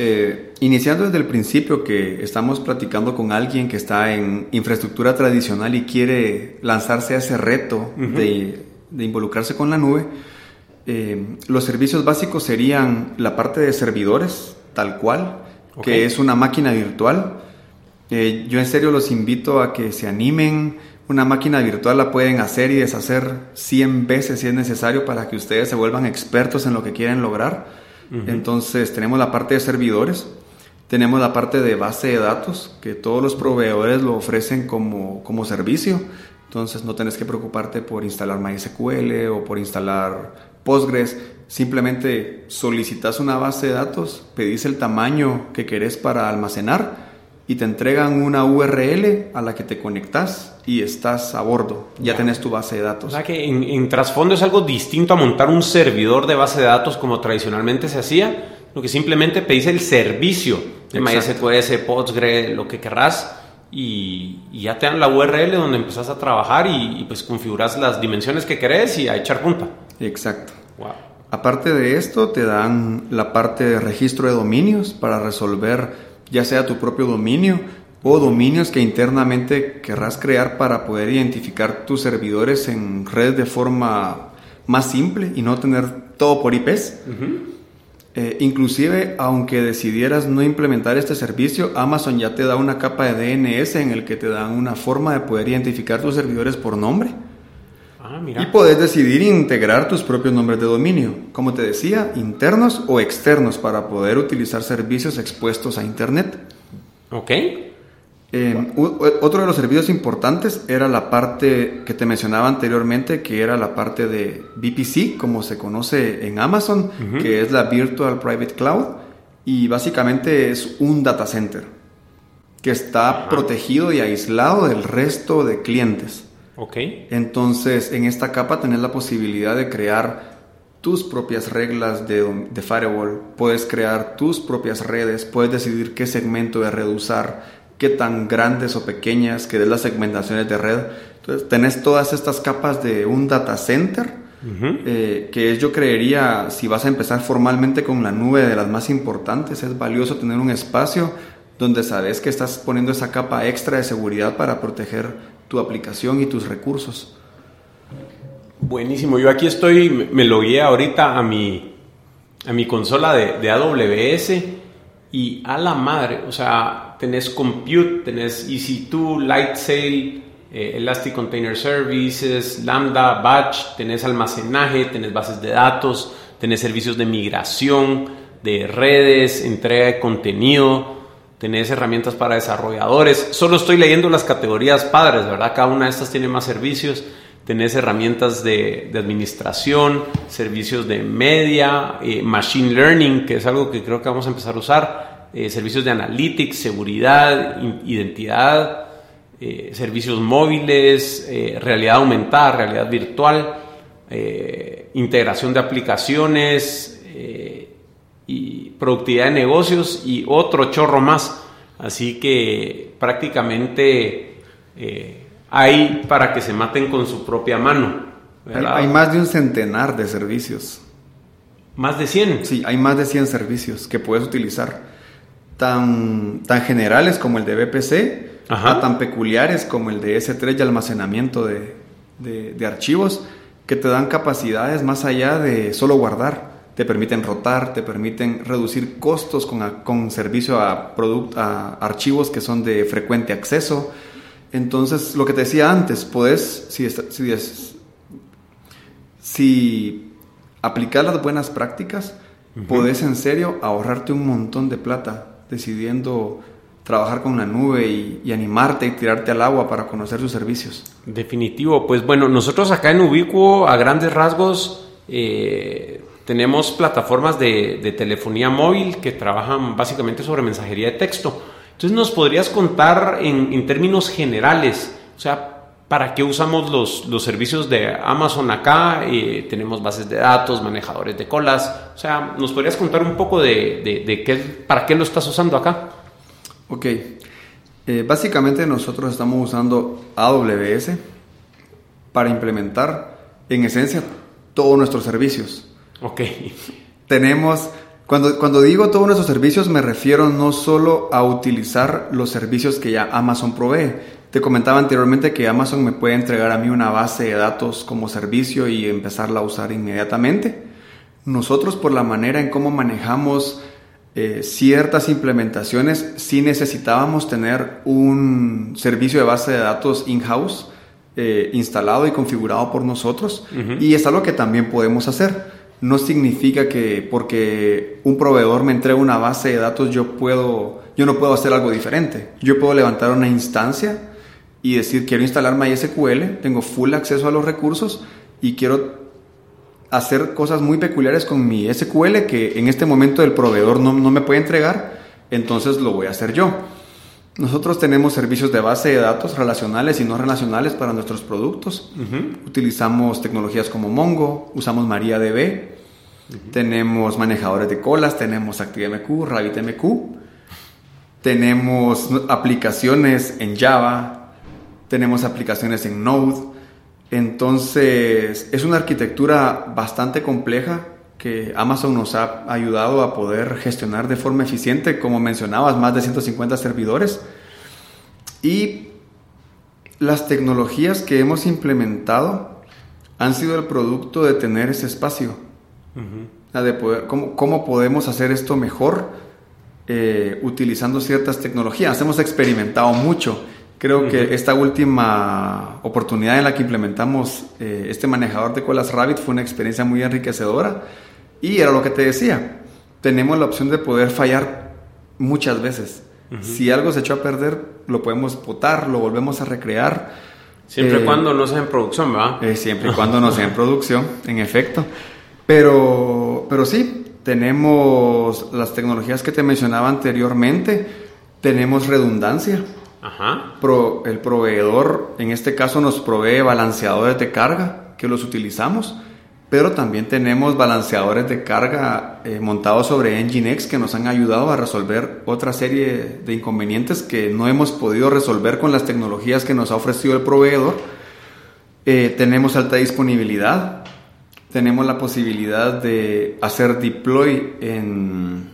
eh, iniciando desde el principio que estamos platicando con alguien que está en infraestructura tradicional y quiere lanzarse a ese reto de, involucrarse con la nube, eh, los servicios básicos serían la parte de servidores, tal cual, que es una máquina virtual. Eh, yo en serio los invito a que se animen. Una máquina virtual la pueden hacer y deshacer 100 veces si es necesario para que ustedes se vuelvan expertos en lo que quieren lograr. Entonces tenemos la parte de servidores, tenemos la parte de base de datos, que todos los proveedores lo ofrecen como, como servicio. Entonces no tenés que preocuparte por instalar MySQL o por instalar Postgres. Simplemente solicitas una base de datos, pedís el tamaño que querés para almacenar y te entregan una URL a la que te conectas y estás a bordo. Ya, tenés tu base de datos. O sea que en, trasfondo es algo distinto a montar un servidor de base de datos como tradicionalmente se hacía, lo que simplemente pedís el servicio de MySQL, Postgre, lo que querrás. Y, ya te dan la URL donde empezás a trabajar y, pues configuras las dimensiones que querés y a echar punta. Exacto. Aparte de esto, te dan la parte de registro de dominios para resolver ya sea tu propio dominio o dominios que internamente querrás crear para poder identificar tus servidores en red de forma más simple y no tener todo por IPs. Eh, inclusive, aunque decidieras no implementar este servicio, Amazon ya te da una capa de DNS en el que te dan una forma de poder identificar tus servidores por nombre. Ah, y puedes decidir integrar tus propios nombres de dominio, como te decía, internos o externos para poder utilizar servicios expuestos a Internet. Ok. Eh, otro de los servicios importantes era la parte que te mencionaba anteriormente, que era la parte de VPC, como se conoce en Amazon, que es la Virtual Private Cloud, y básicamente es un data center que está protegido y aislado del resto de clientes. Entonces, en esta capa tenés la posibilidad de crear tus propias reglas de, firewall, puedes crear tus propias redes, puedes decidir qué segmento de red usar, qué tan grandes o pequeñas, que des las segmentaciones de red. Entonces, tenés todas estas capas de un data center, eh, que yo creería, si vas a empezar formalmente con la nube de las más importantes, es valioso tener un espacio donde sabes que estás poniendo esa capa extra de seguridad para proteger tu aplicación y tus recursos. Buenísimo, yo aquí estoy, me logué ahorita a mi, a mi consola de, AWS y a la madre, o sea, tenés Compute, tenés EC2, Lightsail, eh, Elastic Container Services, Lambda, Batch, tenés almacenaje, tenés bases de datos, tenés servicios de migración, de redes, entrega de contenido, tenés herramientas para desarrolladores. Solo estoy leyendo las categorías padres, ¿verdad? Cada una de estas tiene más servicios. Tenés herramientas de, administración, servicios de media, eh, machine learning, que es algo que creo que vamos a empezar a usar, eh, servicios de analytics, seguridad, identidad, eh, servicios móviles, realidad aumentada, realidad virtual, integración de aplicaciones, y productividad de negocios y otro chorro más. Así que prácticamente eh, hay para que se maten con su propia mano. Hay, más de un centenar de servicios. ¿Más de 100? Sí, hay más de 100 servicios que puedes utilizar. tan, tan generales como el de BPC, a tan peculiares como el de S3 y almacenamiento de, de, archivos, que te dan capacidades más allá de solo guardar. Te permiten rotar, te permiten reducir costos con, con servicio a, a archivos que son de frecuente acceso. Entonces, lo que te decía antes, puedes, si, si, si aplicar las buenas prácticas, puedes en serio ahorrarte un montón de plata decidiendo trabajar con la nube y, animarte y tirarte al agua para conocer sus servicios. Definitivo, pues bueno, nosotros acá en Ubicuo a grandes rasgos eh, tenemos plataformas de, telefonía móvil que trabajan básicamente sobre mensajería de texto. Entonces nos podrías contar en, términos generales, o sea, ¿Para qué usamos los, servicios de Amazon acá? Eh, tenemos bases de datos, manejadores de colas. O sea, ¿nos podrías contar un poco de, de, qué, para qué lo estás usando acá? Ok. Eh, básicamente nosotros estamos usando AWS para implementar, en esencia, todos nuestros servicios. Ok. Tenemos, cuando, cuando digo todos nuestros servicios, me refiero no solo a utilizar los servicios que ya Amazon provee, te comentaba anteriormente que Amazon me puede entregar a mí una base de datos como servicio y empezarla a usar inmediatamente. Nosotros por la manera en cómo manejamos eh, ciertas implementaciones, sí necesitábamos tener un servicio de base de datos in-house eh, instalado y configurado por nosotros y es algo que también podemos hacer. No significa que porque un proveedor me entrega una base de datos yo puedo, yo no puedo hacer algo diferente. Yo puedo levantar una instancia y decir quiero instalar MySQL, tengo full acceso a los recursos y quiero hacer cosas muy peculiares con mi SQL que en este momento el proveedor no, me puede entregar, entonces lo voy a hacer yo. Nosotros tenemos servicios de base de datos relacionales y no relacionales para nuestros productos. Utilizamos tecnologías como Mongo, usamos MariaDB, tenemos manejadores de colas, tenemos ActiveMQ, RabbitMQ, tenemos aplicaciones en Java, tenemos aplicaciones en Node. Entonces, es una arquitectura bastante compleja que Amazon nos ha ayudado a poder gestionar de forma eficiente, como mencionabas, más de 150 servidores. Y las tecnologías que hemos implementado han sido el producto de tener ese espacio. de poder, ¿cómo, podemos hacer esto mejor eh, utilizando ciertas tecnologías? Hemos experimentado mucho Creo que esta última oportunidad en la que implementamos eh, este manejador de colas Rabbit fue una experiencia muy enriquecedora y era lo que te decía, tenemos la opción de poder fallar muchas veces. Si algo se echó a perder, lo podemos botar, lo volvemos a recrear. Siempre y eh, cuando no sea en producción, ¿verdad? Eh, siempre y cuando no sea en producción, en efecto. Pero, pero sí, tenemos las tecnologías que te mencionaba anteriormente, tenemos redundancia. el proveedor, en este caso, nos provee balanceadores de carga que los utilizamos, pero también tenemos balanceadores de carga eh, montados sobre Nginx que nos han ayudado a resolver otra serie de inconvenientes que no hemos podido resolver con las tecnologías que nos ha ofrecido el proveedor. Eh, tenemos alta disponibilidad, tenemos la posibilidad de hacer deploy en,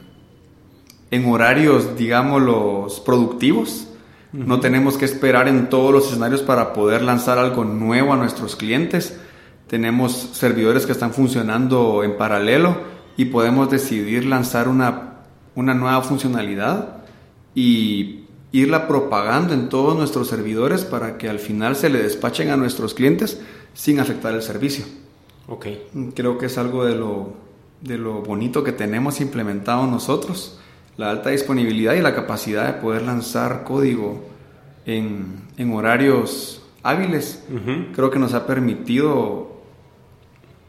en horarios, digamos, los productivos no tenemos que esperar en todos los escenarios para poder lanzar algo nuevo a nuestros clientes. Tenemos servidores que están funcionando en paralelo y podemos decidir lanzar una, nueva funcionalidad y irla propagando en todos nuestros servidores para que al final se le despachen a nuestros clientes sin afectar el servicio. Ok. Creo que es algo de lo, de lo bonito que tenemos implementado nosotros la alta disponibilidad y la capacidad de poder lanzar código en, en horarios hábiles, creo que nos ha permitido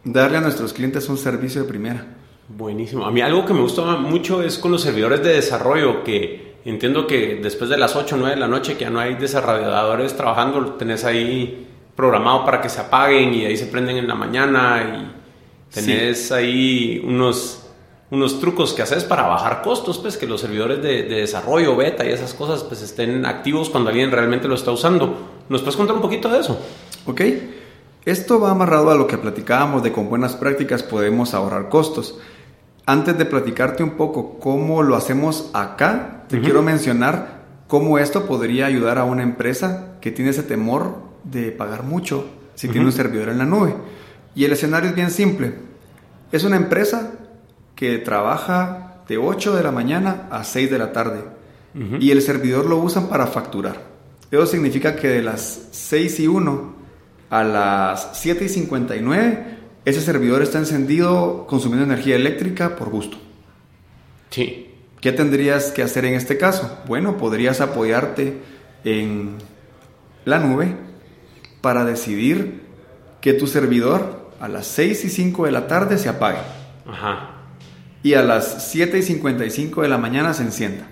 darle a nuestros clientes un servicio de primera. Buenísimo. A mí algo que me gusta mucho es con los servidores de desarrollo, que entiendo que después de las 8 o 9 de la noche que ya no hay desarrolladores trabajando, tenés ahí programado para que se apaguen y ahí se prenden en la mañana y tenés ahí unos unos trucos que haces para bajar costos, pues que los servidores de, desarrollo, beta y esas cosas, pues estén activos cuando alguien realmente lo está usando. ¿Nos puedes contar un poquito de eso? Ok. Esto va amarrado a lo que platicábamos de con buenas prácticas podemos ahorrar costos. Antes de platicarte un poco cómo lo hacemos acá, te quiero mencionar cómo esto podría ayudar a una empresa que tiene ese temor de pagar mucho si tiene un servidor en la nube. Y el escenario es bien simple. Es una empresa que trabaja de 8 de la mañana a 6 de la tarde y el servidor lo usan para facturar. Eso significa que de las 6 y 1 a las 7 y 59 ese servidor está encendido consumiendo energía eléctrica por gusto. Sí. ¿Qué tendrías que hacer en este caso? Bueno, podrías apoyarte en la nube para decidir que tu servidor a las 6 y 5 de la tarde se apague. Ajá. Y a las 7 y 55 de la mañana se encienda.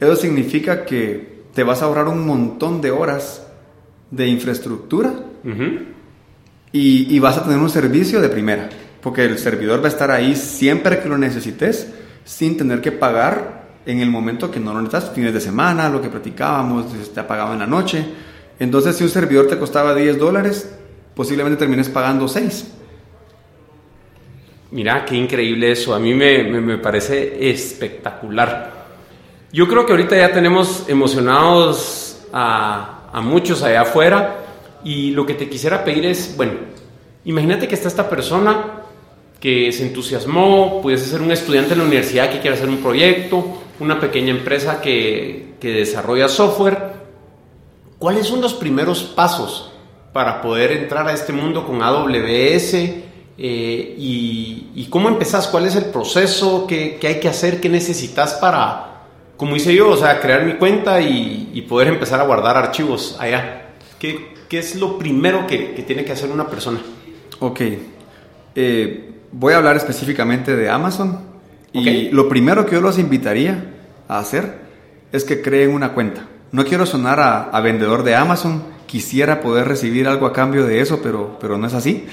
Eso significa que te vas a ahorrar un montón de horas de infraestructura y, y vas a tener un servicio de primera. Porque el servidor va a estar ahí siempre que lo necesites sin tener que pagar en el momento que no lo necesitas, fines de semana, lo que platicábamos, te apagaba en la noche. Entonces, si un servidor te costaba 10 dólares, posiblemente termines pagando 6. Mira, qué increíble eso. A mí me, me, parece espectacular. Yo creo que ahorita ya tenemos emocionados a, a muchos allá afuera y lo que te quisiera pedir es, bueno, imagínate que está esta persona que se entusiasmó, puede ser un estudiante en la universidad que quiere hacer un proyecto, una pequeña empresa que, que desarrolla software. ¿Cuáles son los primeros pasos para poder entrar a este mundo con AWS? Eh, y, y, cómo empezás? ¿Cuál es el proceso? ¿Qué, ¿Qué, hay que hacer? ¿Qué necesitas para, como hice yo, o sea, crear mi cuenta y, y poder empezar a guardar archivos allá? ¿Qué, qué es lo primero que, que, tiene que hacer una persona? Ok. Eh, voy a hablar específicamente de Amazon. Y lo primero que yo los invitaría a hacer es que creen una cuenta. No quiero sonar a, vendedor de Amazon, quisiera poder recibir algo a cambio de eso, pero, pero no es así.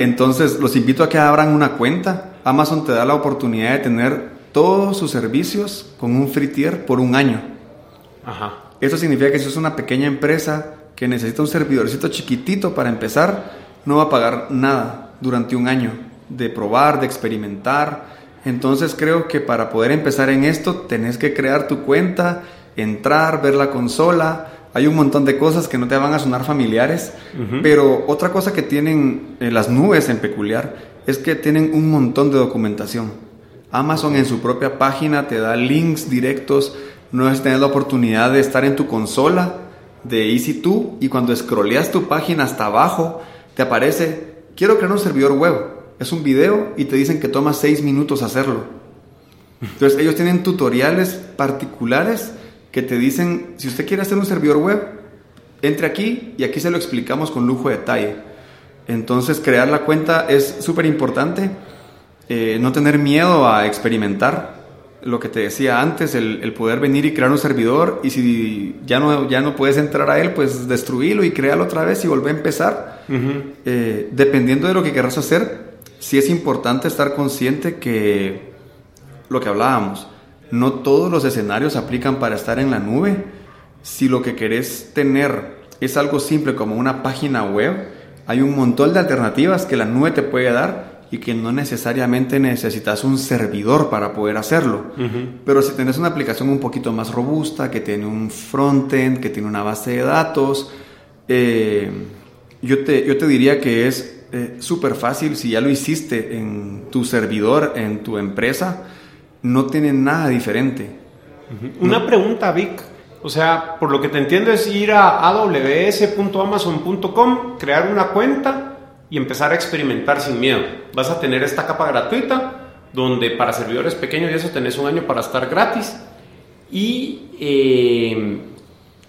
Entonces, los invito a que abran una cuenta. Amazon te da la oportunidad de tener todos sus servicios con un free tier por un año. Ajá. Eso significa que si es una pequeña empresa que necesita un servidorcito chiquitito para empezar, no va a pagar nada durante un año de probar, de experimentar. Entonces creo que para poder empezar en esto tenés que crear tu cuenta, entrar, ver la consola. Hay un montón de cosas que no te van a sonar familiares, pero otra cosa que tienen eh, las nubes en peculiar es que tienen un montón de documentación. Amazon en su propia página te da links directos, no es tener la oportunidad de estar en tu consola de EasyTo y cuando scrolleas tu página hasta abajo te aparece quiero crear un servidor web es un video y te dicen que toma 6 minutos hacerlo. Entonces ellos tienen tutoriales particulares que te dicen, si usted quiere hacer un servidor web, entre aquí y aquí se lo explicamos con lujo de detalle. Entonces crear la cuenta es súper importante, eh, no tener miedo a experimentar. Lo que te decía antes, el, poder venir y crear un servidor y si ya no, ya no puedes entrar a él, pues destruirlo y créalo otra vez y volver a empezar. Eh, dependiendo de lo que querrás hacer, sí es importante estar consciente que lo que hablábamos, no todos los escenarios aplican para estar en la nube. Si lo que querés tener es algo simple como una página web, hay un montón de alternativas que la nube te puede dar y que no necesariamente necesitas un servidor para poder hacerlo. Pero si tenés una aplicación un poquito más robusta, que tiene un frontend, que tiene una base de datos, eh, yo, te, yo te diría que es eh, súper fácil, si ya lo hiciste en tu servidor, en tu empresa, no tiene nada diferente. Una pregunta, Vic. O sea, por lo que te entiendo es ir a aws.amazon.com, crear una cuenta y empezar a experimentar sin miedo. Vas a tener esta capa gratuita, donde para servidores pequeños y eso tenés un año para estar gratis. Y eh,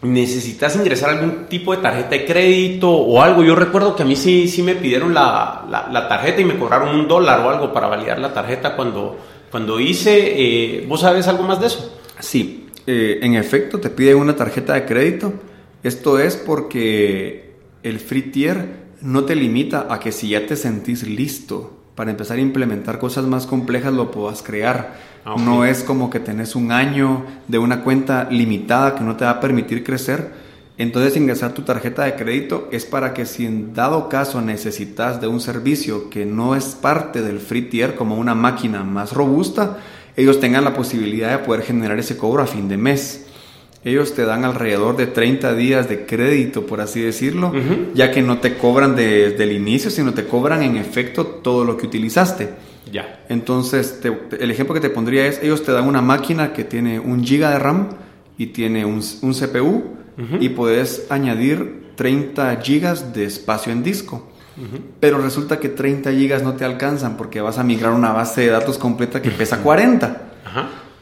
necesitas ingresar algún tipo de tarjeta de crédito o algo. Yo recuerdo que a mí sí, sí me pidieron la, la, tarjeta y me cobraron un dólar o algo para validar la tarjeta cuando, cuando hice. Eh, ¿Vos sabes algo más de eso? Sí, eh, en efecto te piden una tarjeta de crédito. Esto es porque el free tier no te limita a que si ya te sentís listo para empezar a implementar cosas más complejas lo puedas crear Ah, no es como que tenés un año de una cuenta limitada que no te va a permitir crecer. Entonces ingresar tu tarjeta de crédito es para que si en dado caso necesitas de un servicio que no es parte del free tier como una máquina más robusta, ellos tengan la posibilidad de poder generar ese cobro a fin de mes. Ellos te dan alrededor de 30 días de crédito, por así decirlo, ya que no te cobran desde el inicio, sino te cobran en efecto todo lo que utilizaste. Ya. Entonces, el ejemplo que te pondría es, ellos te dan una máquina que tiene un giga de RAM y tiene un, CPU y puedes añadir 30 gigas de espacio en disco. Pero resulta que 30 gigas no te alcanzan porque vas a migrar una base de datos completa que pesa 40.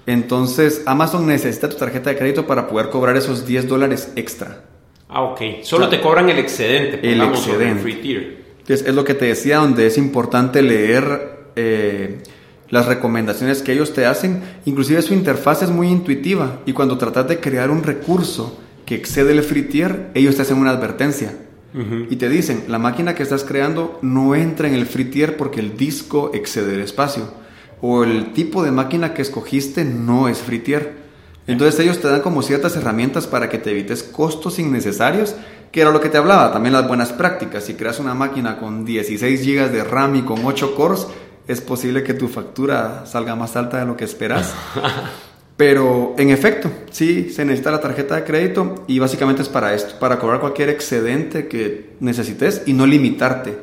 Entonces, Amazon necesita tu tarjeta de crédito para poder cobrar esos 10 dólares extra. Ah, ok. Solo te cobran el excedente. El excedente. free tier. Entonces, es lo que te decía, donde es importante leer eh, las recomendaciones que ellos te hacen. Inclusive su interfaz es muy intuitiva y cuando tratas de crear un recurso que excede el free tier, ellos te hacen una advertencia. Y te dicen, la máquina que estás creando no entra en el free tier porque el disco excede el espacio. O el tipo de máquina que escogiste no es free tier. Entonces ellos te dan como ciertas herramientas para que te evites costos innecesarios, que era lo que te hablaba, también las buenas prácticas. Si creas una máquina con 16 GB de RAM y con 8 cores, es posible que tu factura salga más alta de lo que esperas. Pero en efecto, sí, se necesita la tarjeta de crédito y básicamente es para esto, para cobrar cualquier excedente que necesites y no limitarte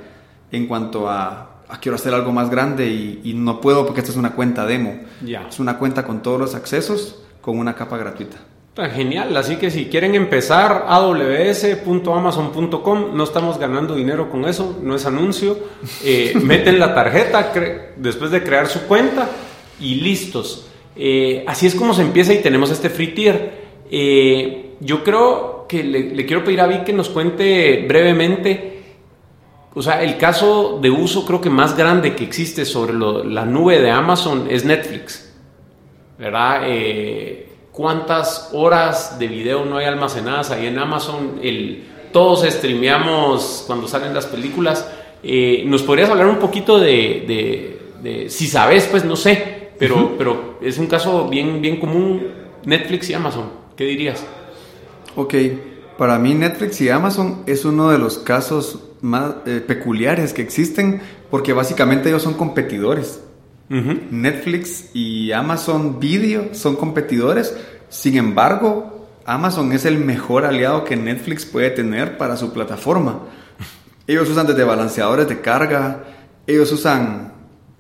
en cuanto a, quiero hacer algo más grande y, no puedo porque esta es una cuenta demo. Es una cuenta con todos los accesos con una capa gratuita. Genial, así que si quieren empezar aws.amazon.com, no estamos ganando dinero con eso, no es anuncio. Eh, meten la tarjeta después de crear su cuenta y listos. Eh, así es como se empieza y tenemos este free tier. Eh, yo creo que le, quiero pedir a Vic que nos cuente brevemente, o sea, el caso de uso creo que más grande que existe sobre la nube de Amazon es Netflix, ¿verdad? Eh, ¿Cuántas horas de video no hay almacenadas ahí en Amazon? El, todos streameamos cuando salen las películas. ¿Nos podrías hablar un poquito de, de si sabes, pues no sé, pero, pero es un caso bien, bien común, Netflix y Amazon. ¿Qué dirías? Ok, para mí Netflix y Amazon es uno de los casos más eh, peculiares que existen porque básicamente ellos son competidores. Netflix y Amazon Video son competidores, sin embargo, Amazon es el mejor aliado que Netflix puede tener para su plataforma. Ellos usan desde balanceadores de carga, ellos usan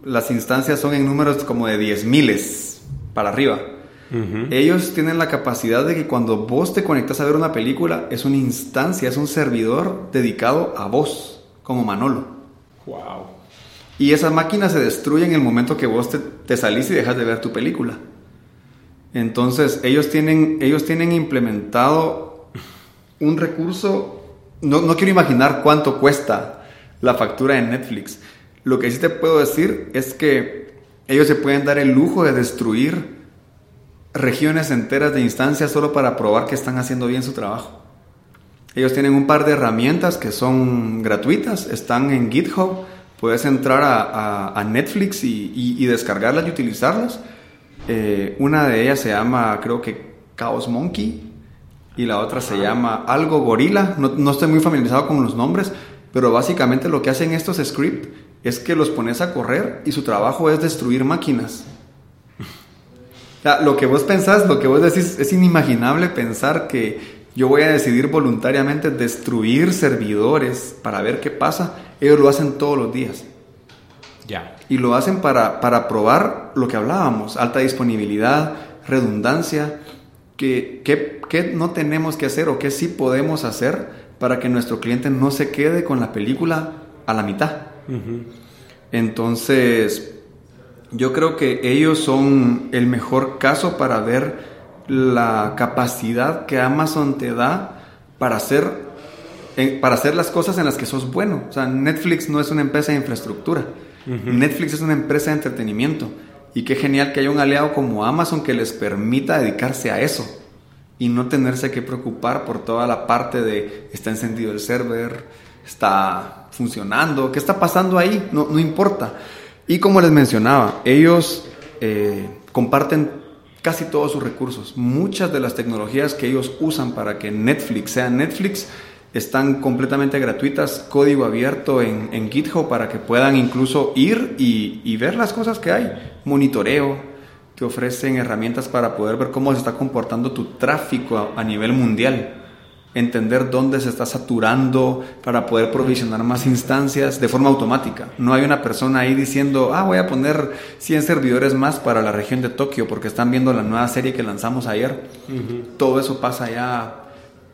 las instancias son en números como de 10 miles para arriba. Ellos tienen la capacidad de que cuando vos te conectas a ver una película, es una instancia, es un servidor dedicado a vos, como Manolo. Wow. Y esa máquina se destruye en el momento que vos te, salís y dejas de ver tu película. Entonces, ellos tienen, ellos tienen implementado un recurso. No, no quiero imaginar cuánto cuesta la factura de Netflix lo que sí te puedo decir es que ellos se pueden dar el lujo de destruir regiones enteras de instancias solo para probar que están haciendo bien su trabajo. Ellos tienen un par de herramientas que son gratuitas, están en GitHub, puedes entrar a, Netflix y, descargarlas y utilizarlas. Eh, una de ellas se llama, creo que Chaos Monkey, y la otra se llama Algo Gorila. No, no, estoy muy familiarizado con los nombres, pero básicamente lo que hacen estos scripts es que los pones a correr y su trabajo es destruir máquinas. Lo que vos pensás, lo que vos decís, es inimaginable pensar que yo voy a decidir voluntariamente destruir servidores para ver qué pasa. Ellos lo hacen todos los días. Ya. Y lo hacen para, para probar lo que hablábamos, alta disponibilidad, redundancia, que, que, no tenemos que hacer o qué sí podemos hacer para que nuestro cliente no se quede con la película a la mitad. Entonces, yo creo que ellos son el mejor caso para ver la capacidad que Amazon te da para hacer, eh, para hacer las cosas en las que sos bueno. O sea, Netflix no es una empresa de infraestructura. Netflix es una empresa de entretenimiento. Y qué genial que haya un aliado como Amazon que les permita dedicarse a eso y no tenerse que preocupar por toda la parte de está encendido el server, está funcionando, qué está pasando ahí, no, no importa. Y como les mencionaba, ellos eh, comparten casi todos sus recursos. Muchas de las tecnologías que ellos usan para que Netflix sea Netflix están completamente gratuitas, código abierto en, GitHub para que puedan incluso ir y, ver las cosas que hay, monitoreo. te ofrecen herramientas para poder ver cómo se está comportando tu tráfico a, nivel mundial, entender dónde se está saturando para poder provisionar más instancias de forma automática. No hay una persona ahí diciendo, ah, voy a poner 100 servidores más para la región de Tokio porque están viendo la nueva serie que lanzamos ayer. Todo eso pasa ya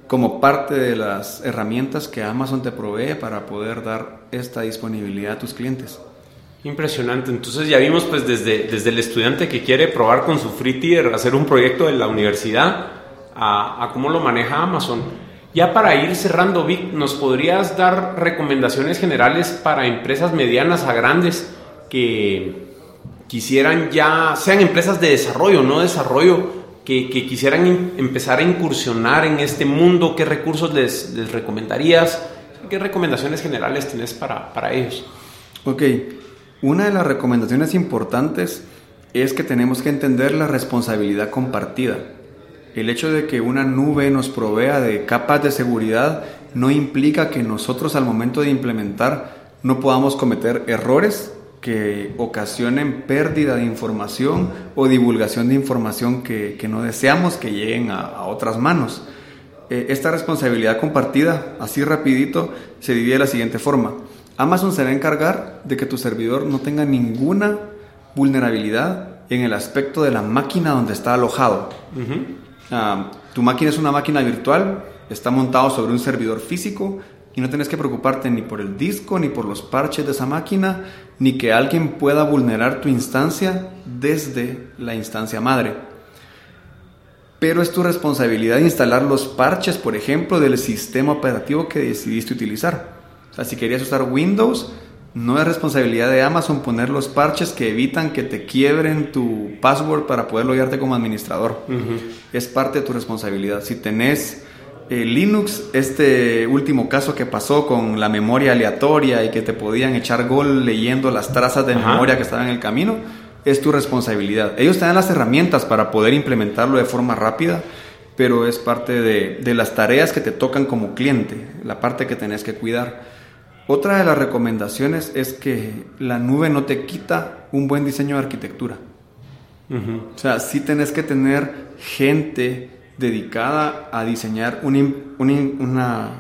como parte de las herramientas que Amazon te provee para poder dar esta disponibilidad a tus clientes. Impresionante. Entonces ya vimos pues desde, desde el estudiante que quiere probar con su free tier, hacer un proyecto de la universidad, a, cómo lo maneja Amazon. Ya para ir cerrando, Vic, ¿nos podrías dar recomendaciones generales para empresas medianas a grandes que quisieran ya, sean empresas de desarrollo, no desarrollo, que, quisieran empezar a incursionar en este mundo? ¿Qué recursos les, recomendarías? ¿Qué recomendaciones generales tienes para, para ellos? Ok, una de las recomendaciones importantes es que tenemos que entender la responsabilidad compartida. El hecho de que una nube nos provea de capas de seguridad no implica que nosotros al momento de implementar no podamos cometer errores que ocasionen pérdida de información o divulgación de información que, no deseamos que lleguen a, otras manos. Eh, esta responsabilidad compartida, así rapidito, se divide de la siguiente forma. Amazon se va a encargar de que tu servidor no tenga ninguna vulnerabilidad en el aspecto de la máquina donde está alojado. Ah, tu máquina es una máquina virtual, está montado sobre un servidor físico y no tienes que preocuparte ni por el disco, ni por los parches de esa máquina, ni que alguien pueda vulnerar tu instancia desde la instancia madre. Pero es tu responsabilidad instalar los parches, por ejemplo, del sistema operativo que decidiste utilizar si querías usar Windows, no es responsabilidad de Amazon poner los parches que evitan que te quiebren tu password para poder loguearte como administrador. Es parte de tu responsabilidad. Si tenés eh, Linux, este último caso que pasó con la memoria aleatoria y que te podían echar gol leyendo las trazas de memoria que estaban en el camino, es tu responsabilidad. Ellos te dan las herramientas para poder implementarlo de forma rápida, pero es parte de, de las tareas que te tocan como cliente, la parte que tenés que cuidar. Otra de las recomendaciones es que la nube no te quita un buen diseño de arquitectura. O sea, sí tenés que tener gente dedicada a diseñar una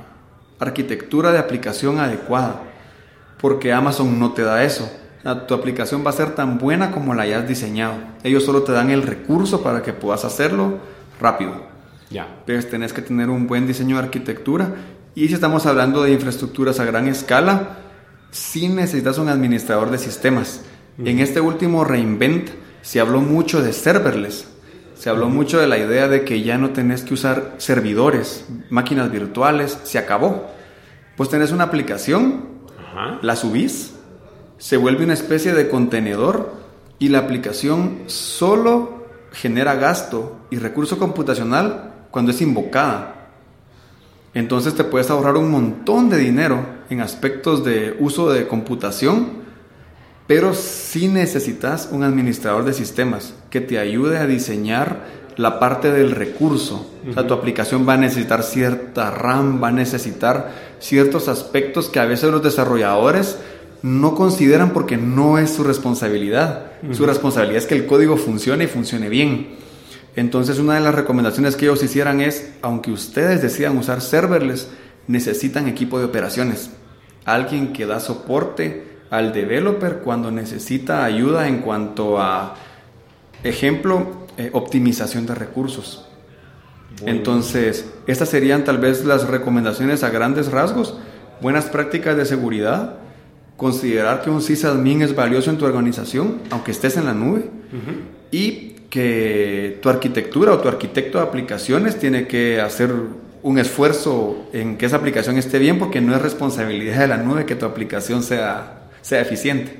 arquitectura de aplicación adecuada, porque Amazon no te da eso. tu aplicación va a ser tan buena como la hayas diseñado. Ellos solo te dan el recurso para que puedas hacerlo rápido. Ya. Entonces tenés que tener un buen diseño de arquitectura y si estamos hablando de infraestructuras a gran escala, sí necesitas un administrador de sistemas. En este último reinvent se habló mucho de serverless. Se habló mucho de la idea de que ya no tenés que usar servidores, máquinas virtuales, se acabó. Pues tenés una aplicación, la subís, se vuelve una especie de contenedor y la aplicación solo genera gasto y recurso computacional cuando es invocada. Entonces te puedes ahorrar un montón de dinero en aspectos de uso de computación, pero sí necesitas un administrador de sistemas que te ayude a diseñar la parte del recurso. O sea, tu aplicación va a necesitar cierta RAM, va a necesitar ciertos aspectos que a veces los desarrolladores no consideran porque no es su responsabilidad. Su responsabilidad es que el código funcione y funcione bien. Entonces una de las recomendaciones que ellos hicieran es, aunque ustedes decidan usar serverless, necesitan equipo de operaciones. Alguien que da soporte al developer cuando necesita ayuda en cuanto a, ejemplo, eh, optimización de recursos. Entonces, estas serían tal vez las recomendaciones a grandes rasgos. Buenas prácticas de seguridad, considerar que un sysadmin es valioso en tu organización, aunque estés en la nube, y que tu arquitectura o tu arquitecto de aplicaciones tiene que hacer un esfuerzo en que esa aplicación esté bien porque no es responsabilidad de la nube que tu aplicación sea, sea eficiente.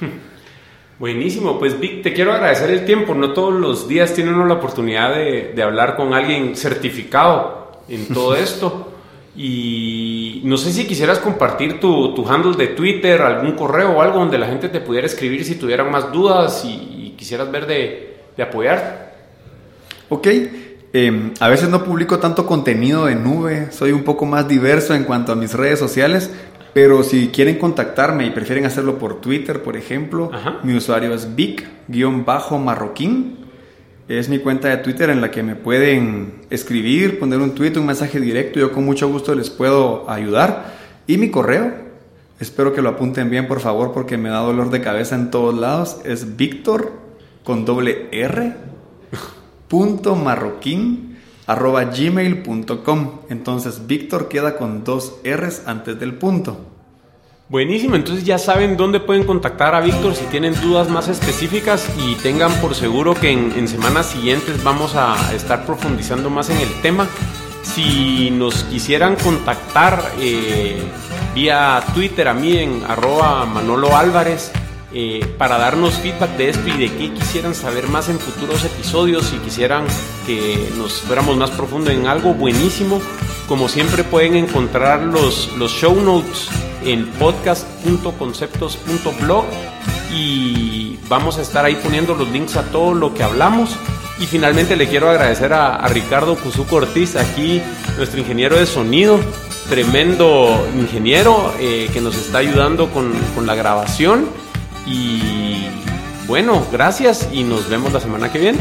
Buenísimo, pues Vic, te quiero agradecer el tiempo. No todos los días tiene uno la oportunidad de, de hablar con alguien certificado en todo esto. Y no sé si quisieras compartir tu, tu, handle de Twitter, algún correo o algo donde la gente te pudiera escribir si tuvieran más dudas y quisieras ver de, de apoyar. Ok, em, a veces no publico tanto contenido de nube, soy un poco más diverso en cuanto a mis redes sociales, pero si quieren contactarme y prefieren hacerlo por Twitter, por ejemplo, mi usuario es big-marroquín. es mi cuenta de Twitter en la que me pueden escribir, poner un tweet, un mensaje directo. Yo con mucho gusto les puedo ayudar. Y mi correo, espero que lo apunten bien por favor porque me da dolor de cabeza en todos lados. Es Víctor con doble R punto marroquín arroba gmail.com. Entonces Víctor queda con dos R's antes del punto. Buenísimo, entonces ya saben dónde pueden contactar a Víctor si tienen dudas más específicas y tengan por seguro que en, semanas siguientes vamos a estar profundizando más en el tema. Si nos quisieran contactar eh, vía Twitter a mí en arroba Manolo Álvarez eh, para darnos feedback de esto y de qué quisieran saber más en futuros episodios, si quisieran que nos fuéramos más profundo en algo buenísimo, como siempre pueden encontrar los, los show notes en podcast.conceptos.blog y vamos a estar ahí poniendo los links a todo lo que hablamos. Y finalmente le quiero agradecer a, Ricardo Cuzuco Ortiz, aquí nuestro ingeniero de sonido, tremendo ingeniero eh, que nos está ayudando con, con la grabación. Y bueno, gracias y nos vemos la semana que viene.